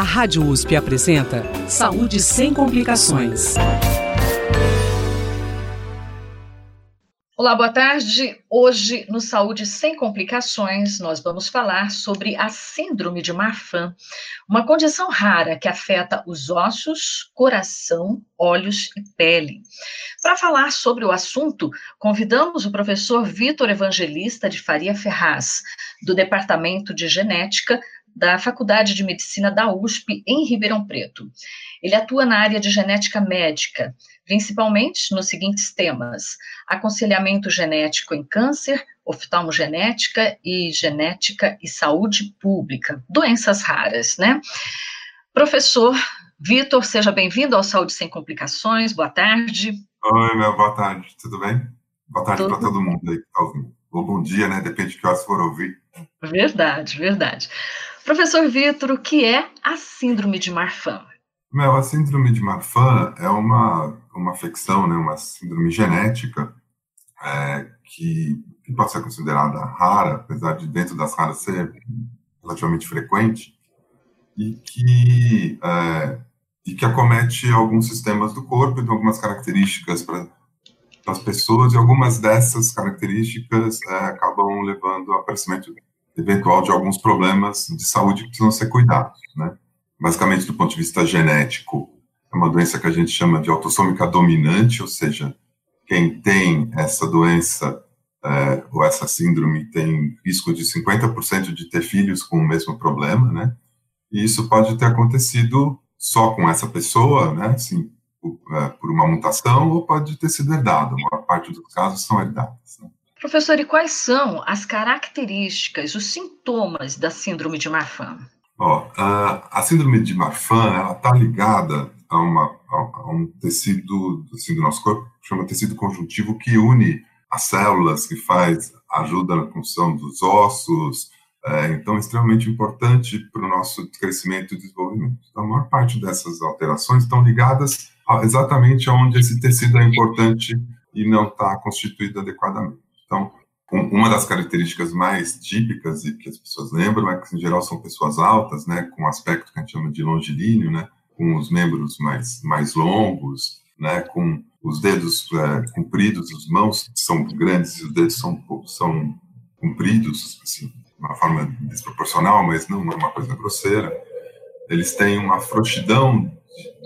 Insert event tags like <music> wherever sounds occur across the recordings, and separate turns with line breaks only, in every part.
A Rádio USP apresenta Saúde sem complicações.
Olá, boa tarde. Hoje, no Saúde Sem Complicações, nós vamos falar sobre a Síndrome de Marfan, uma condição rara que afeta os ossos, coração, olhos e pele. Para falar sobre o assunto, convidamos o professor Vitor Evangelista de Faria Ferraz, do Departamento de Genética da Faculdade de Medicina da USP, em Ribeirão Preto. Ele atua na área de genética médica, principalmente nos seguintes temas: aconselhamento genético em câncer, oftalmogenética e genética e saúde pública, doenças raras, né? Professor Vitor, seja bem-vindo ao Saúde Sem Complicações, boa tarde.
Oi, meu, boa tarde, tudo bem? Boa tarde para todo mundo aí que está ouvindo. Ou bom dia, né? Depende de que horas for ouvir.
Verdade, verdade. Professor Vitor, o que é a síndrome de Marfan?
Mel, a síndrome de Marfan é uma, uma afecção, né, uma síndrome genética é, que, que, pode ser considerada rara, apesar de dentro das raras ser relativamente frequente, e que, é, e que acomete alguns sistemas do corpo e tem algumas características para as pessoas, e algumas dessas características é, acabam levando ao aparecimento eventual de alguns problemas de saúde que precisam ser cuidados, né? Basicamente, do ponto de vista genético, é uma doença que a gente chama de autossômica dominante, ou seja, quem tem essa doença é, ou essa síndrome tem risco de 50% de ter filhos com o mesmo problema, né? E isso pode ter acontecido só com essa pessoa, né? Assim, por, é, uma mutação, ou pode ter sido herdado. A maior parte dos casos são herdados. Né?
Professor, e quais são as características, os sintomas da síndrome de Marfan?
Ó, a, a síndrome de Marfan, ela está ligada a, uma, a, um tecido assim, do nosso corpo, chama tecido conjuntivo, que une as células, que faz, ajuda na função dos ossos, é, então é extremamente importante para o nosso crescimento e desenvolvimento. Então, a maior parte dessas alterações estão ligadas a, exatamente aonde esse tecido é importante e não está constituído adequadamente. Então, uma das características mais típicas e que as pessoas lembram é que, em geral, são pessoas altas, né, com aspecto que a gente chama de longilíneo, né, com os membros mais, mais longos, né, com os dedos é, compridos, as mãos são grandes e os dedos são, são compridos, assim, de uma forma desproporcional, mas não é uma coisa grosseira. Eles têm uma frouxidão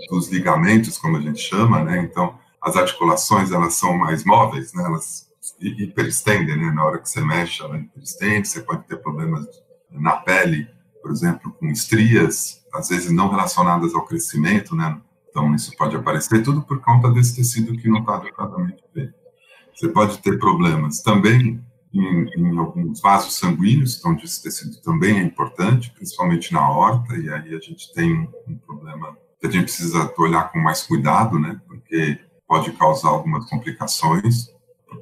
dos ligamentos, como a gente chama, né, então as articulações elas são mais móveis, né, elas hiperestendem, né? Na hora que você mexe, ela hiperestende, você pode ter problemas na pele, por exemplo, com estrias, às vezes não relacionadas ao crescimento, né? Então, isso pode aparecer tudo por conta desse tecido que não está adequadamente feito. Você pode ter problemas também em, em, alguns vasos sanguíneos, onde esse tecido também é importante, principalmente na horta, e aí a gente tem um problema que a gente precisa olhar com mais cuidado, né? Porque pode causar algumas complicações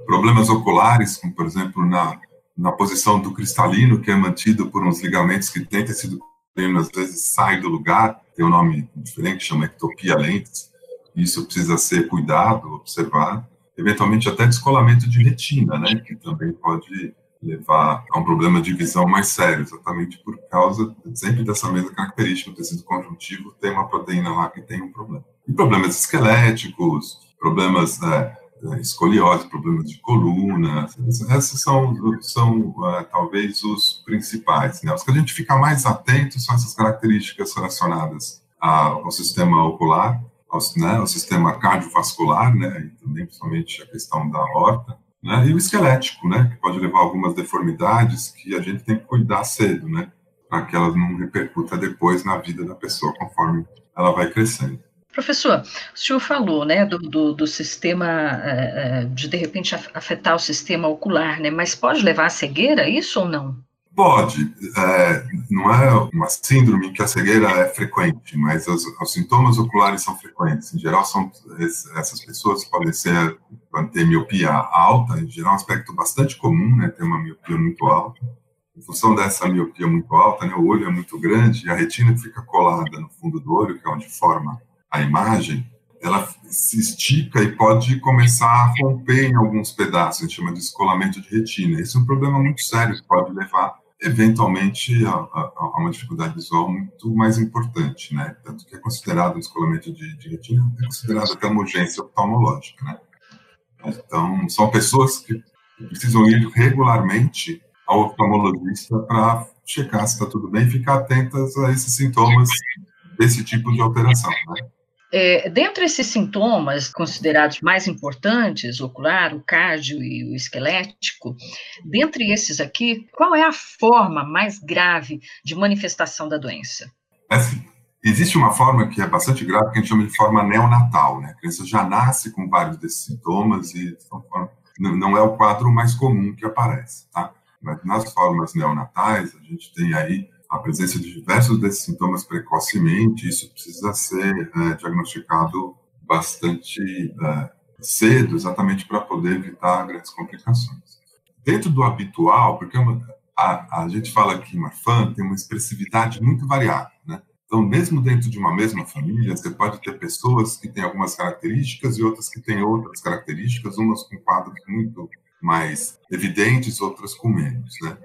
problemas oculares, como por exemplo na, na posição do cristalino, que é mantido por uns ligamentos que têm tecido cristalino, às vezes sai do lugar, tem um nome diferente, chama ectopia lentes, isso precisa ser cuidado, observado, eventualmente até descolamento de retina, né, que também pode levar a um problema de visão mais sério, exatamente por causa sempre dessa mesma característica, o tecido conjuntivo tem uma proteína lá que tem um problema. E problemas esqueléticos, problemas né, escoliose, problemas de coluna, esses são, são uh, talvez os principais. Né? Os que a gente fica mais atento são essas características relacionadas ao sistema ocular, ao, né, ao sistema cardiovascular, né, e também principalmente a questão da horta, né, e o esquelético, né, que pode levar a algumas deformidades que a gente tem que cuidar cedo, né, para que elas não repercuta depois na vida da pessoa conforme ela vai crescendo.
Professor, o senhor falou, né, do, do, do sistema, uh, de de repente afetar o sistema ocular, né, mas pode levar à cegueira isso ou não?
Pode, é, não é uma síndrome que a cegueira é frequente, mas os, os, sintomas oculares são frequentes. Em geral, são essas pessoas podem ser ter miopia alta, em geral, é um aspecto bastante comum, né, ter uma miopia muito alta. Em função dessa miopia muito alta, né, o olho é muito grande e a retina fica colada no fundo do olho, que é onde forma a imagem, ela se estica e pode começar a romper em alguns pedaços, a gente chama de descolamento de retina. Esse é um problema muito sério que pode levar eventualmente há, há, uma dificuldade visual muito mais importante, né? Tanto que é considerado o descolamento de, de retina, é considerado até uma urgência oftalmológica, né? Então, são pessoas que precisam ir regularmente ao oftalmologista para checar se está tudo bem e ficar atentas a esses sintomas desse tipo de alteração, né?
É, dentre esses sintomas considerados mais importantes, ocular, o cardio e o esquelético, dentre esses aqui, qual é a forma mais grave de manifestação da doença?
Assim, existe uma forma que é bastante grave, que a gente chama de forma neonatal, né? A criança já nasce com vários desses sintomas e não é o quadro mais comum que aparece, tá? Mas nas formas neonatais, a gente tem aí a presença de diversos desses sintomas precocemente, isso precisa ser é, diagnosticado bastante é, cedo, exatamente para poder evitar grandes complicações. Dentro do habitual, porque a, a gente fala que Marfan tem uma expressividade muito variável, né? Então, mesmo dentro de uma mesma família, você pode ter pessoas que têm algumas características e outras que têm outras características, umas com quadros muito mais evidentes, outras com menos, né?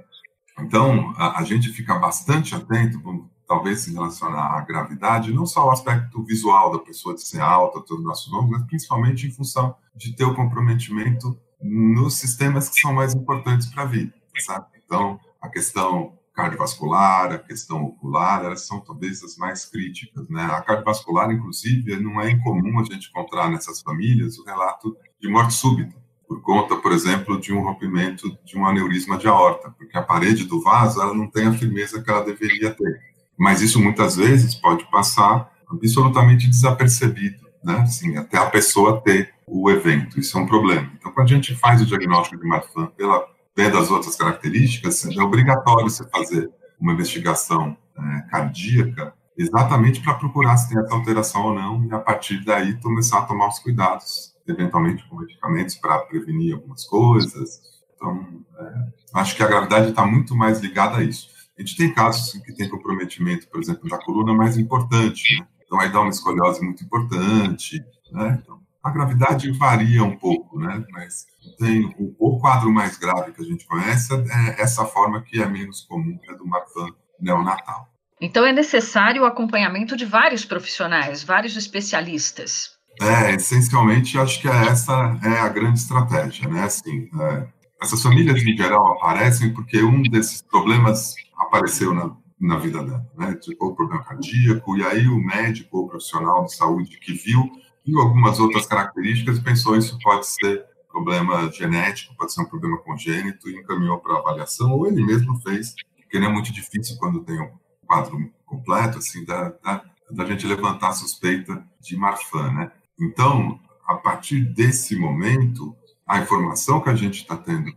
Então, a, a gente fica bastante atento, talvez se relacionar à gravidade, não só ao aspecto visual da pessoa de ser alta, todo o nosso nome, mas principalmente em função de ter o comprometimento nos sistemas que são mais importantes para a vida, sabe? Então, a questão cardiovascular, a questão ocular, elas são talvez as mais críticas, né? A cardiovascular, inclusive, não é incomum a gente encontrar nessas famílias o relato de morte súbita, por conta, por exemplo, de um rompimento de um aneurisma de aorta, porque a parede do vaso ela não tem a firmeza que ela deveria ter. Mas isso muitas vezes pode passar absolutamente desapercebido, né? Assim, até a pessoa ter o evento, isso é um problema. Então, quando a gente faz o diagnóstico de Marfan pela vendo as outras características, é obrigatório você fazer uma investigação é, cardíaca exatamente para procurar se tem essa alteração ou não e a partir daí começar a tomar os cuidados eventualmente com medicamentos para prevenir algumas coisas. Então, é, acho que a gravidade está muito mais ligada a isso. A gente tem casos que tem comprometimento, por exemplo, da coluna mais importante, né? Então, aí dá uma escoliose muito importante, né? Então, a gravidade varia um pouco, né? Mas tem o, o, quadro mais grave que a gente conhece é essa forma que é menos comum, que é do Marfan neonatal.
Então, é necessário o acompanhamento de vários profissionais, vários especialistas.
É, essencialmente, acho que essa é a grande estratégia, né? Assim, é, essas famílias, em geral, aparecem porque um desses problemas apareceu na, na vida dela, né? O problema cardíaco, e aí o médico ou profissional de saúde que viu, viu algumas outras características e pensou isso pode ser problema genético, pode ser um problema congênito, e encaminhou para avaliação, ou ele mesmo fez, porque não é muito difícil quando tem um quadro completo, assim, da, da, da gente levantar a suspeita de Marfan, né? Então, a partir desse momento, a informação que a gente está tendo,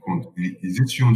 existe um,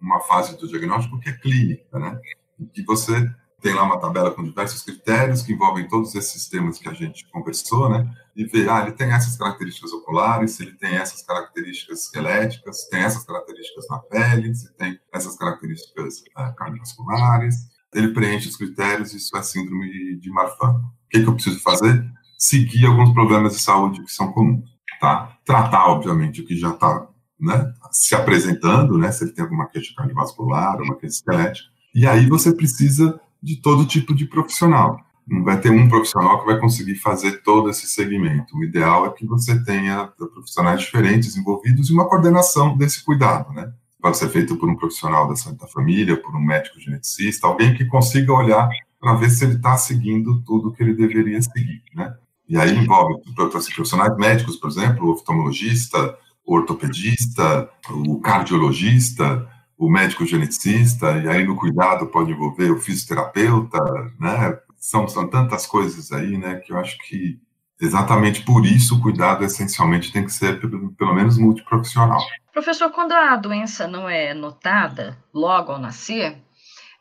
uma fase do diagnóstico que é clínica, né? Em que você tem lá uma tabela com diversos critérios que envolvem todos esses sistemas que a gente conversou, né? E ver, ah, ele tem essas características oculares, ele tem essas características esqueléticas, tem essas características na pele, se tem essas características uh, cardiovasculares, ele preenche os critérios, isso é síndrome de Marfan. O que, que eu preciso fazer? Seguir alguns problemas de saúde que são comuns, tá? Tratar, obviamente, o que já está né, se apresentando, né, se ele tem alguma queixa cardiovascular, uma queixa esquelética, e aí você precisa de todo tipo de profissional. Não vai ter um profissional que vai conseguir fazer todo esse segmento. O ideal é que você tenha profissionais diferentes envolvidos e uma coordenação desse cuidado, né? Pode ser feito por um profissional da saúde da família, por um médico geneticista, alguém que consiga olhar para ver se ele está seguindo tudo que ele deveria seguir, né? E aí envolve profissionais médicos, por exemplo, o oftalmologista, o ortopedista, o cardiologista, o médico geneticista, e aí no cuidado pode envolver o fisioterapeuta, né? São, são tantas coisas aí, né, que eu acho que exatamente por isso o cuidado essencialmente tem que ser pelo, pelo menos multiprofissional.
Professor, quando a doença não é notada logo ao nascer,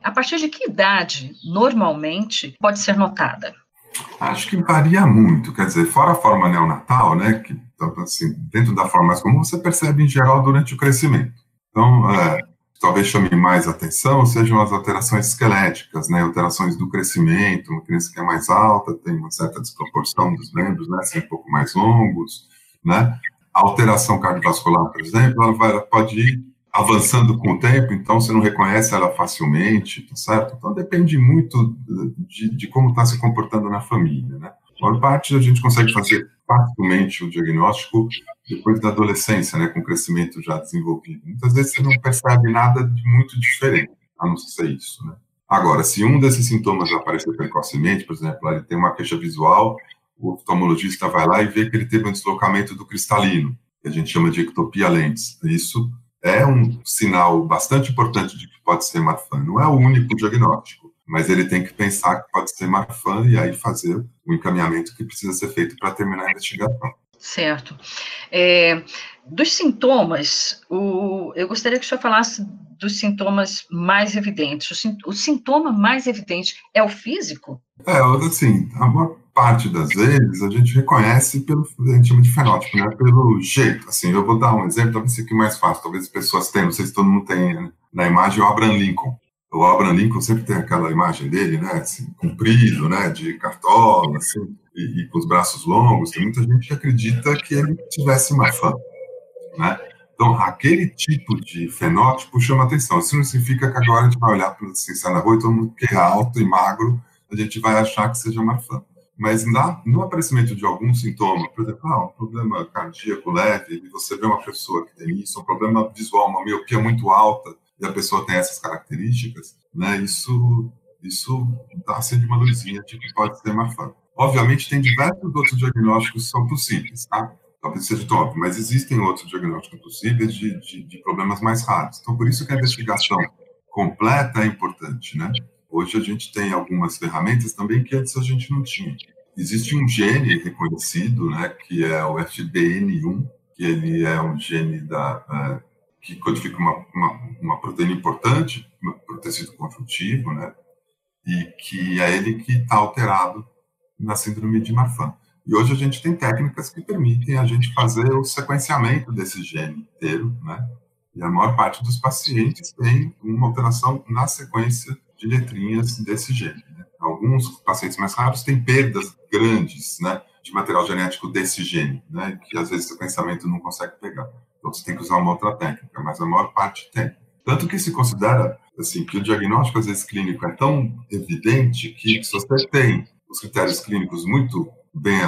a partir de que idade normalmente pode ser notada?
Acho que varia muito, quer dizer, fora a forma neonatal, né, que assim, dentro da forma mais comum, você percebe em geral durante o crescimento. Então, é, talvez chame mais atenção sejam as alterações esqueléticas, né, alterações do crescimento, uma criança que é mais alta, tem uma certa desproporção dos membros, né, ser um pouco mais longos, né, a alteração cardiovascular, por exemplo, ela, vai, pode ir avançando com o tempo, então você não reconhece ela facilmente, tá certo? Então depende muito de, de como está se comportando na família, né? A maior parte a gente consegue fazer facilmente o diagnóstico depois da adolescência, né, com crescimento já desenvolvido. Muitas vezes você não percebe nada de muito diferente, a não ser isso, né? Agora, se um desses sintomas aparecer precocemente, por exemplo, ele tem uma queixa visual, o oftalmologista vai lá e vê que ele teve um deslocamento do cristalino, que a gente chama de ectopia lentes. Isso é um sinal bastante importante de que pode ser Marfan. Não é o único diagnóstico, mas ele tem que pensar que pode ser Marfan e aí fazer o encaminhamento que precisa ser feito para terminar a investigação.
Certo. É, dos sintomas, o, eu gostaria que o senhor falasse dos sintomas mais evidentes. O, o, sintoma mais evidente é o físico?
É, assim, a maior parte das vezes a gente reconhece pelo, a gente chama de fenótipo, né, pelo jeito. Assim, eu vou dar um exemplo, talvez fique mais fácil, talvez as pessoas tenham, não sei se todo mundo tem né, na imagem o Abraham Lincoln. O Abraham Lincoln sempre tem aquela imagem dele, né, assim, comprido, né, de cartola, assim, e, e, com os braços longos, tem muita gente que acredita que ele tivesse uma fã, né? Então, aquele tipo de fenótipo chama atenção. Isso não significa que agora a gente vai olhar para assim, sai na rua e todo mundo que é alto e magro, a gente vai achar que seja uma fã. Mas na, no aparecimento de algum sintoma, por exemplo, ah, um problema cardíaco leve, e você vê uma pessoa que tem isso, um problema visual, uma miopia muito alta, e a pessoa tem essas características, né, isso, isso dá assim de uma luzinha de que pode ser fã. Obviamente, tem diversos outros diagnósticos que são possíveis, tá? Talvez seja top, mas existem outros diagnósticos possíveis de, de, de problemas mais raros. Então, por isso que a investigação completa é importante, né? Hoje a gente tem algumas ferramentas também que antes a gente não tinha. Existe um gene reconhecido, né, que é o FBN1, que ele é um gene da, uh, que codifica uma, uma, uma proteína importante para o tecido conjuntivo, né, e que é ele que está alterado na síndrome de Marfan. E hoje a gente tem técnicas que permitem a gente fazer o sequenciamento desse gene inteiro, né? E a maior parte dos pacientes tem uma alteração na sequência de letrinhas desse gene. Né? Alguns pacientes mais raros têm perdas grandes, né, de material genético desse gene, né, que às vezes o sequenciamento não consegue pegar. Então você tem que usar uma outra técnica, mas a maior parte tem. Tanto que se considera assim que o diagnóstico às vezes clínico é tão evidente que se você tem os critérios clínicos muito bem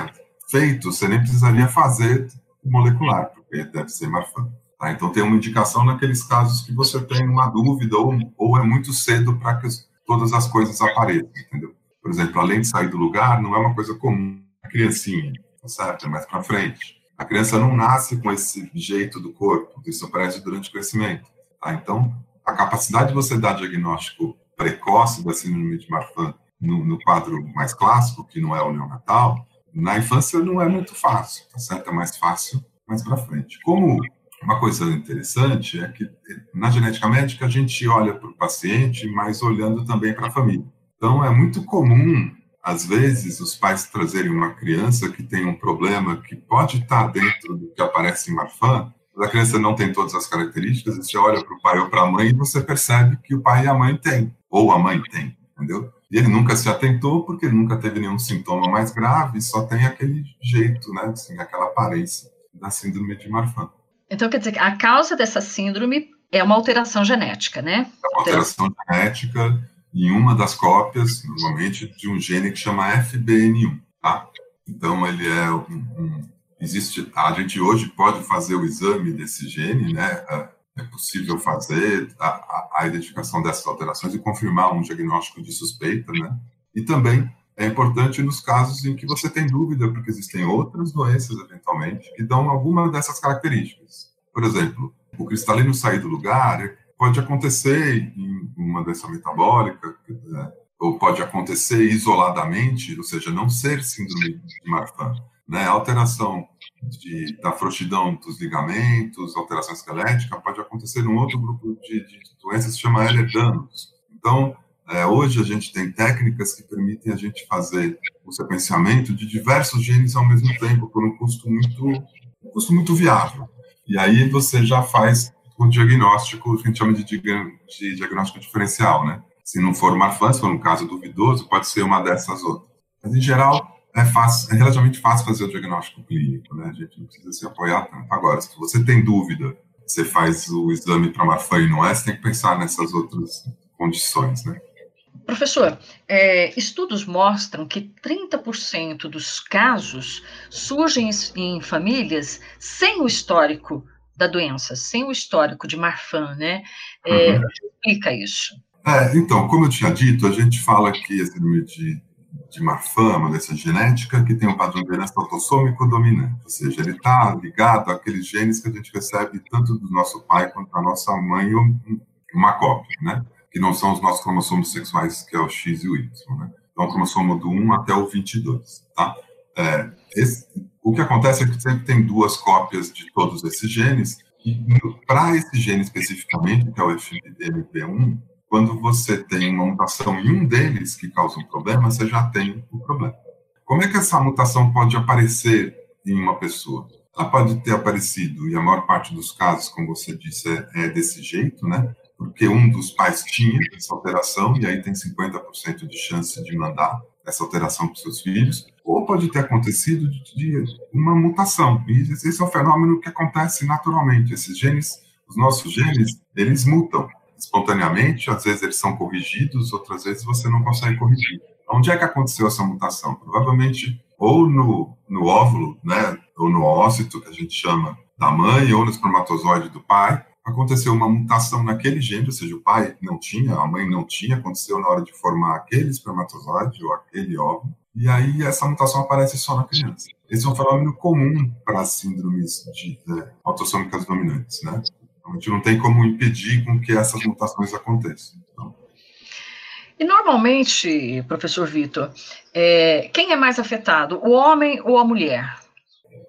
feitos, você nem precisaria fazer molecular, porque deve ser Marfan. Tá? Então, tem uma indicação naqueles casos que você tem uma dúvida ou, ou é muito cedo para que todas as coisas apareçam, entendeu? Por exemplo, além de sair do lugar, não é uma coisa comum. A criancinha, tá certo? É mais para frente. A criança não nasce com esse jeito do corpo, isso aparece durante o crescimento. Tá? Então, a capacidade de você dar diagnóstico precoce da síndrome de Marfan no, no, quadro mais clássico, que não é o neonatal, na infância não é muito fácil, tá certo? É mais fácil mais para frente. Como uma coisa interessante é que na genética médica a gente olha para o paciente, mas olhando também para a família. Então é muito comum, às vezes, os pais trazerem uma criança que tem um problema que pode estar dentro do que aparece em Marfan, mas a criança não tem todas as características, você olha para o pai ou para a mãe e você percebe que o pai e a mãe têm, ou a mãe tem, entendeu? E ele nunca se atentou porque nunca teve nenhum sintoma mais grave, só tem aquele jeito, né, assim, aquela aparência da síndrome de Marfan.
Então, quer dizer que a causa dessa síndrome é uma alteração genética, né?
É uma alteração genética em uma das cópias, normalmente, de um gene que chama FBN1, tá? Então, ele é um, um existe, a gente hoje pode fazer o exame desse gene, né? É, é possível fazer a, a, a identificação dessas alterações e confirmar um diagnóstico de suspeita, né? E também é importante nos casos em que você tem dúvida, porque existem outras doenças, eventualmente, que dão alguma dessas características. Por exemplo, o cristalino sair do lugar pode acontecer em uma doença metabólica, né? ou pode acontecer isoladamente, ou seja, não ser síndrome de Marfan. Né? Alteração de, da frouxidão dos ligamentos, alteração esquelética, pode acontecer num outro grupo de, de doenças que se chama Ehlers-Danlos. Então, é, hoje a gente tem técnicas que permitem a gente fazer o sequenciamento de diversos genes ao mesmo tempo por um custo muito, um custo muito viável. E aí você já faz o diagnóstico, que a gente chama de, de diagnóstico diferencial, né? Se não for uma fã, se for um caso duvidoso, pode ser uma dessas outras. Mas, em geral, é, fácil, é relativamente fácil fazer o diagnóstico clínico, né? A gente não precisa se apoiar tanto. Agora, se você tem dúvida você faz o exame para Marfan e não é, você tem que pensar nessas outras condições, né?
Professor, é, estudos mostram que 30% dos casos surgem em famílias sem o histórico da doença, sem o histórico de Marfan, né? É, uhum. Explica isso.
É, então, como eu tinha dito, a gente fala que esse síndrome de, de Marfan, é uma doença genética que tem um padrão de herança autossômico dominante, ou seja, ele está ligado àqueles genes que a gente recebe tanto do nosso pai quanto da nossa mãe, uma cópia, né? Que não são os nossos cromossomos sexuais, que é o X e o Y, né? Então, o cromossomo do 1 até o 22, tá? É, esse, o que acontece é que sempre tem duas cópias de todos esses genes, e para esse gene especificamente, que é o FMP1, quando você tem uma mutação em um deles que causa um problema, você já tem o problema. Como é que essa mutação pode aparecer em uma pessoa? Ela pode ter aparecido, e a maior parte dos casos, como você disse, é, é desse jeito, né? Porque um dos pais tinha essa alteração, e aí tem 50% de chance de mandar essa alteração para os seus filhos, ou pode ter acontecido de, de uma mutação. E esse é um fenômeno que acontece naturalmente. Esses genes, os nossos genes, eles mutam espontaneamente, às vezes eles são corrigidos, outras vezes você não consegue corrigir. Onde é que aconteceu essa mutação? Provavelmente ou no, no óvulo, né, ou no ócito, que a gente chama da mãe, ou no espermatozoide do pai, aconteceu uma mutação naquele gene, ou seja, o pai não tinha, a mãe não tinha, aconteceu na hora de formar aquele espermatozoide ou aquele óvulo, e aí essa mutação aparece só na criança. Esse é um fenômeno comum para as síndromes de, é, autossômicas dominantes, né? Então, a gente não tem como impedir com que essas mutações aconteçam. Então,
e normalmente, professor Vitor, é, quem é mais afetado, o homem ou a mulher?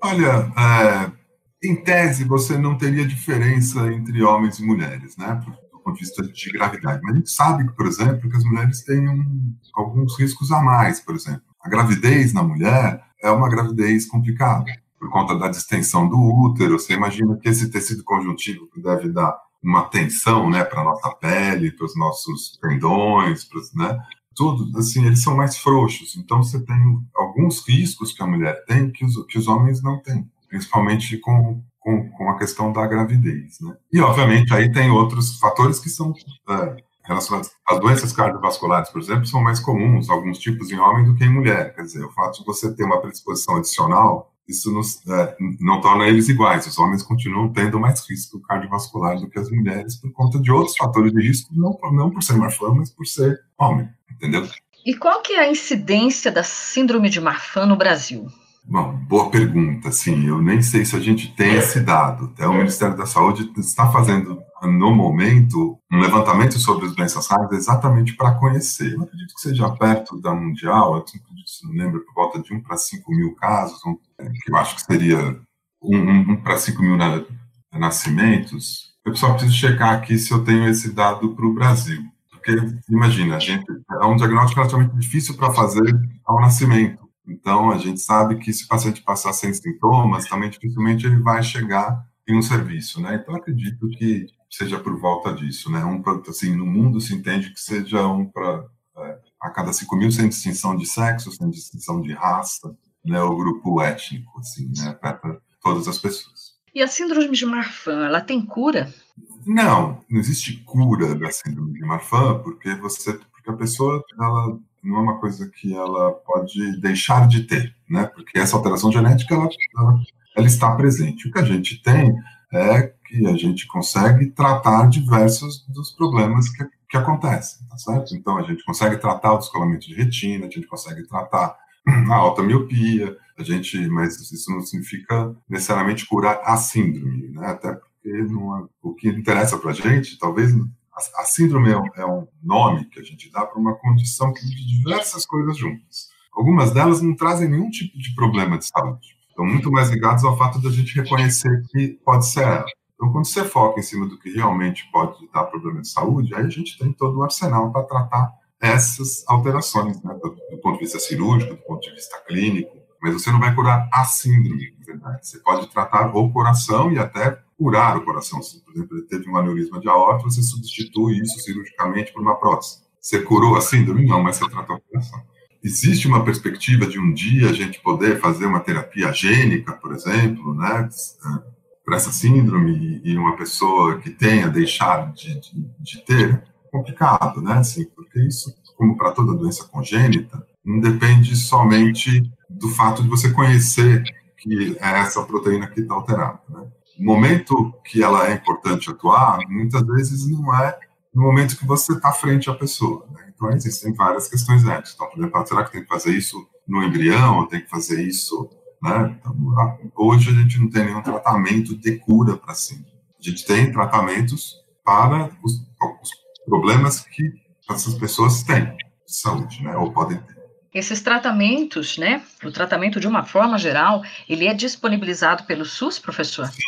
Olha, é, em tese, você não teria diferença entre homens e mulheres, né, do ponto de vista de gravidade. Mas a gente sabe, por exemplo, que as mulheres têm um, alguns riscos a mais, por exemplo. A gravidez na mulher é uma gravidez complicada, por conta da distensão do útero. Você imagina que esse tecido conjuntivo que deve dar uma tensão, né, para nossa pele, para os nossos tendões, pros, né, tudo, assim, eles são mais frouxos. Então, você tem alguns riscos que a mulher tem que os, que os homens não têm principalmente com, com, com, a questão da gravidez. Né? E, obviamente, aí tem outros fatores que são é, relacionados. As doenças cardiovasculares, por exemplo, são mais comuns, alguns tipos em homem do que em mulher. Quer dizer, o fato de você ter uma predisposição adicional, isso nos, é, não torna eles iguais. Os homens continuam tendo mais risco cardiovascular do que as mulheres por conta de outros fatores de risco, não, não por ser Marfan, mas por ser homem, entendeu?
E qual que é a incidência da síndrome de Marfan no Brasil?
Bom, boa pergunta. Sim, eu nem sei se a gente tem esse dado. Até o Ministério da Saúde está fazendo, no momento, um levantamento sobre as doenças raras exatamente para conhecer. Eu acredito que seja perto da mundial, eu acredito, se não lembro, por volta de 1 para 5 mil casos, que eu acho que seria 1, 1 para 5 mil nascimentos. Eu só preciso checar aqui se eu tenho esse dado para o Brasil. Porque, imagina, a gente, é um diagnóstico relativamente difícil para fazer ao nascimento então, a gente sabe que se o paciente passar sem sintomas, também dificilmente ele vai chegar em um serviço, né? Então, acredito que seja por volta disso, né? Um assim, no mundo se entende que seja um para é, a cada 5 mil sem distinção de sexo, sem distinção de raça, né? O grupo étnico, assim, né? Para todas as pessoas.
E a síndrome de Marfan, ela tem cura?
Não, não existe cura da síndrome de Marfan, porque você, porque a pessoa, ela não é uma coisa que ela pode deixar de ter, né? Porque essa alteração genética ela, ela, está presente. O que a gente tem é que a gente consegue tratar diversos dos problemas que, que acontecem, tá certo? Então a gente consegue tratar o descolamento de retina, a gente consegue tratar a alta miopia, a gente, mas isso não significa necessariamente curar a síndrome, né? Até porque não é, o que interessa para a gente, talvez a, síndrome é, é um nome que a gente dá para uma condição que de diversas coisas juntas. Algumas delas não trazem nenhum tipo de problema de saúde. Estão muito mais ligados ao fato da gente reconhecer que pode ser ela. Então, quando você foca em cima do que realmente pode dar problema de saúde, aí a gente tem todo o arsenal para tratar essas alterações, né, do, do, ponto de vista cirúrgico, do ponto de vista clínico. Mas você não vai curar a síndrome, verdade. Você pode tratar o coração e até curar o coração. Se, por exemplo, ele teve um aneurisma de aorta, você substitui isso cirurgicamente por uma prótese. Você curou a síndrome? Não, mas você tratou o coração. Existe uma perspectiva de um dia a gente poder fazer uma terapia gênica, por exemplo, né? por essa síndrome e uma pessoa que tenha deixar de, de, de ter, complicado, né? Assim, porque isso, como para toda doença congênita, não depende somente do fato de você conhecer que é essa proteína que está alterada. Né? O momento que ela é importante atuar, muitas vezes não é no momento que você está frente à pessoa. Né? Então, existem várias questões éticas. Então, por exemplo, será que tem que fazer isso no embrião? Tem que fazer isso... Né? Então, hoje a gente não tem nenhum tratamento de cura para síndrome. A gente tem tratamentos para os, os problemas que essas pessoas têm de saúde, né? ou podem ter.
Esses tratamentos, né, o tratamento de uma forma geral, ele é disponibilizado pelo SUS, professor?
Sim,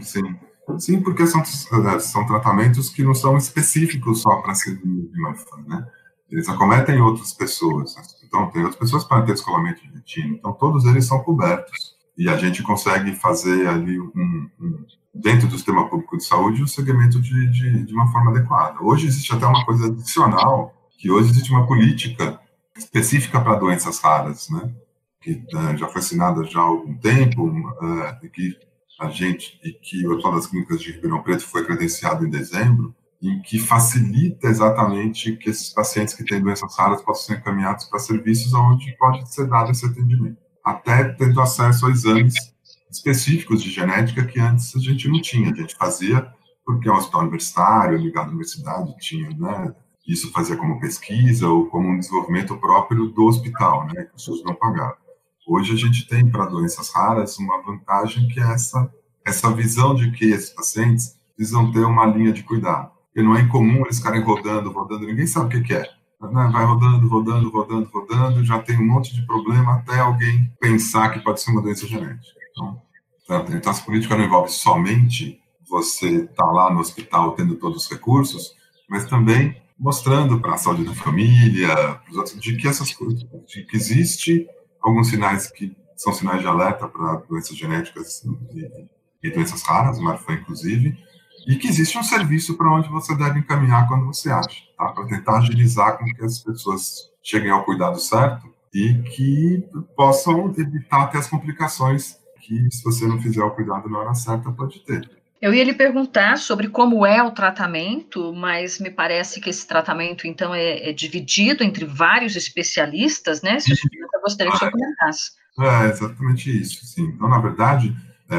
sim. Sim, porque são, eh, são tratamentos que não são específicos só para síndrome de Marfan, né? Eles acometem outras pessoas. Então, tem outras pessoas para ter descolamento de retina. Então, todos eles são cobertos. E a gente consegue fazer ali um, um dentro do sistema público de saúde o segmento de, de, de uma forma adequada. Hoje existe até uma coisa adicional, que hoje existe uma política específica para doenças raras, né? Que uh, já foi assinada já há algum tempo, uh, que a gente e que o Hospital das Clínicas de Ribeirão Preto foi credenciado em dezembro, em que facilita exatamente que esses pacientes que têm doenças raras possam ser encaminhados para serviços onde pode ser dado esse atendimento, até tendo acesso a exames específicos de genética que antes a gente não tinha. A gente fazia porque é um hospital universitário, ligado à universidade, tinha, né, isso fazia como pesquisa ou como um desenvolvimento próprio do hospital, né, que os não pagavam. Hoje a gente tem para doenças raras uma vantagem que é essa essa visão de que esses pacientes precisam ter uma linha de cuidado. E não é incomum eles ficarem rodando, rodando, ninguém sabe o que, é. Né? Vai rodando, rodando, rodando, rodando, já tem um monte de problema até alguém pensar que pode ser uma doença genética. Então, então essa política não envolve somente você estar tá lá no hospital tendo todos os recursos, mas também mostrando para a saúde da família, para os outros, de que essas coisas, de que existe alguns sinais que são sinais de alerta para doenças genéticas e, e doenças raras, Marfan inclusive, e que existe um serviço para onde você deve encaminhar quando você acha, tá? para tentar agilizar com que as pessoas cheguem ao cuidado certo e que possam evitar até as complicações que, se você não fizer o cuidado na hora certa, pode ter.
Eu ia lhe perguntar sobre como é o tratamento, mas me parece que esse tratamento, então, é, é dividido entre vários especialistas, né? Se eu <laughs> gostaria que senhor comentasse.
É, exatamente isso, sim. Então, na verdade, é,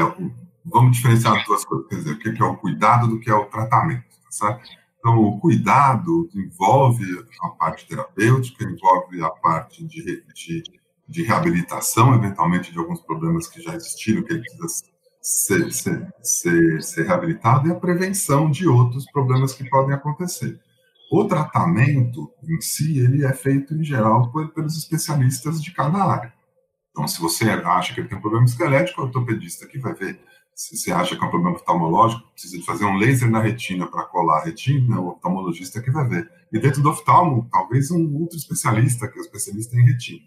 vamos diferenciar duas coisas, quer dizer, o que é o cuidado do que é o tratamento, tá certo? Então, o cuidado envolve a parte terapêutica, envolve a parte de, de, de reabilitação, eventualmente, de alguns problemas que já existiram, que precisa ser, ser, ser, ser reabilitado e a prevenção de outros problemas que podem acontecer. O tratamento em si, ele é feito, em geral, por, pelos especialistas de cada área. Então, se você acha que ele tem um problema esquelético, é o ortopedista que vai ver. Se você acha que é um problema oftalmológico, precisa de fazer um laser na retina para colar a retina, o oftalmologista que vai ver. E dentro do oftalmo, talvez um outro especialista, que é o especialista em retina.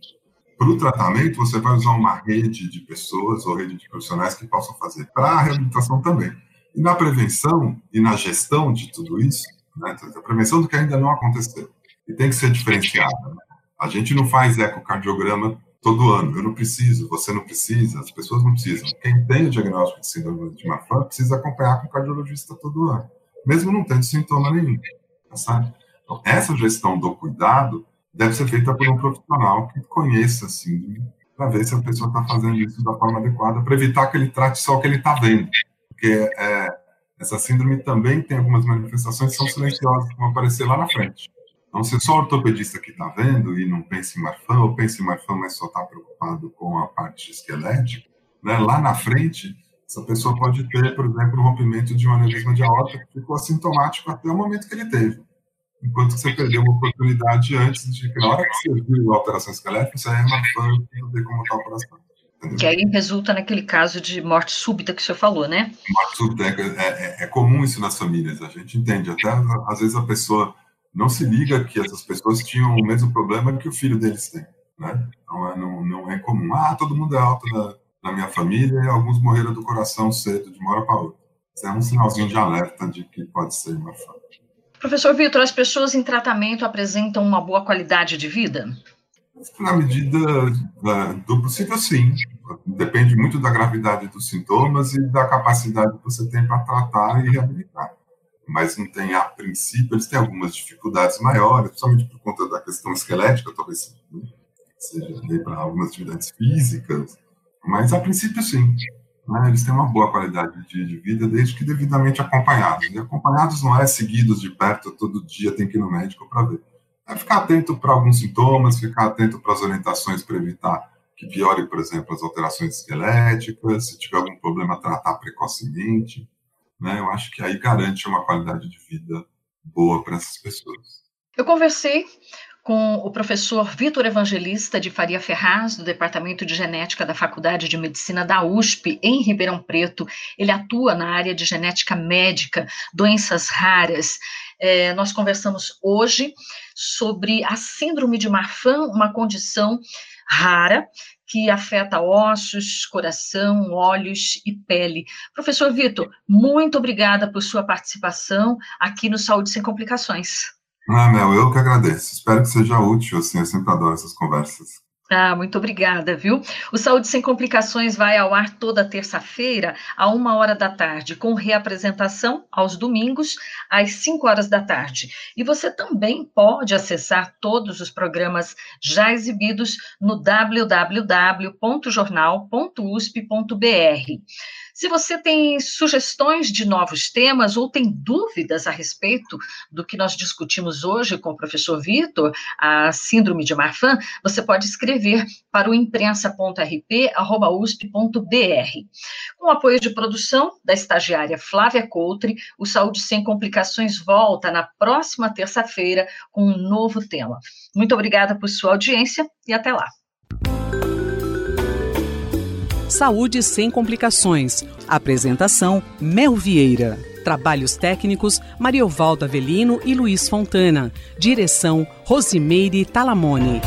Para o tratamento, você vai usar uma rede de pessoas ou rede de profissionais que possam fazer para a reabilitação também. E na prevenção e na gestão de tudo isso, né, a prevenção do que ainda não aconteceu, e tem que ser diferenciada. Né? A gente não faz ecocardiograma todo ano. Eu não preciso, você não precisa, as pessoas não precisam. Quem tem o diagnóstico de síndrome de Marfan precisa acompanhar com o cardiologista todo ano, mesmo não tendo sintoma nenhum. Tá então, essa gestão do cuidado deve ser feita por um profissional que conheça a síndrome, para ver se a pessoa está fazendo isso da forma adequada, para evitar que ele trate só o que ele está vendo. Porque é, essa síndrome também tem algumas manifestações que são silenciosas, que vão aparecer lá na frente. Então, se só o ortopedista que está vendo e não pensa em Marfan, ou pensa em Marfan, mas só está preocupado com a parte esquelética, né, lá na frente, essa pessoa pode ter, por exemplo, um rompimento de um aneurisma de aorta que ficou assintomático até o momento que ele teve enquanto você perdeu uma oportunidade antes de que na hora que você viu a alteração esquelética, você é marcando e ver como está o coração.
Que aí resulta naquele caso de morte súbita que o senhor falou, né?
Morte súbita, é, é, é, comum isso nas famílias, a gente entende. Até às vezes a pessoa não se liga que essas pessoas tinham o mesmo problema que o filho deles tem, né? Então é, não, não é comum. Ah, todo mundo é alto na, na minha família e alguns morreram do coração cedo, de uma hora para outra. Isso é um sinalzinho de alerta de que pode ser uma família.
Professor Vitor, as pessoas em tratamento apresentam uma boa qualidade de vida?
Na medida do possível, sim. Depende muito da gravidade dos sintomas e da capacidade que você tem para tratar e reabilitar. Mas não tem, a princípio, eles têm algumas dificuldades maiores, principalmente por conta da questão esquelética, talvez seja para algumas atividades físicas, mas a princípio sim. Né, eles têm uma boa qualidade de, de, vida desde que devidamente acompanhados. E acompanhados não é seguidos de perto todo dia, tem que ir no médico para ver. É ficar atento para alguns sintomas, ficar atento para as orientações para evitar que piore, por exemplo, as alterações esqueléticas, se tiver algum problema, tratar precocemente. Né? Eu acho que aí garante uma qualidade de vida boa para essas pessoas.
Eu conversei com o professor Vitor Evangelista de Faria Ferraz, do Departamento de Genética da Faculdade de Medicina da USP, em Ribeirão Preto. Ele atua na área de genética médica, doenças raras. É, nós conversamos hoje sobre a Síndrome de Marfan, uma condição rara que afeta ossos, coração, olhos e pele. Professor Vitor, muito obrigada por sua participação aqui no Saúde Sem Complicações.
Ah, Mel, eu que agradeço. Espero que seja útil, assim, eu sempre adoro essas conversas.
Ah, muito obrigada, viu? O Saúde Sem Complicações vai ao ar toda terça-feira, a uma hora da tarde, com reapresentação aos domingos, às cinco horas da tarde. E você também pode acessar todos os programas já exibidos no www.jornal.usp.br. Se você tem sugestões de novos temas ou tem dúvidas a respeito do que nós discutimos hoje com o professor Vitor, a síndrome de Marfan, você pode escrever para o imprensa.rp.usp.br. Com apoio de produção da estagiária Flávia Coutre, o Saúde Sem Complicações volta na próxima terça-feira com um novo tema. Muito obrigada por sua audiência e até lá.
Saúde sem complicações. Apresentação: Mel Vieira. Trabalhos técnicos: Mariovaldo Avelino e Luiz Fontana. Direção: Rosimeire Talamone.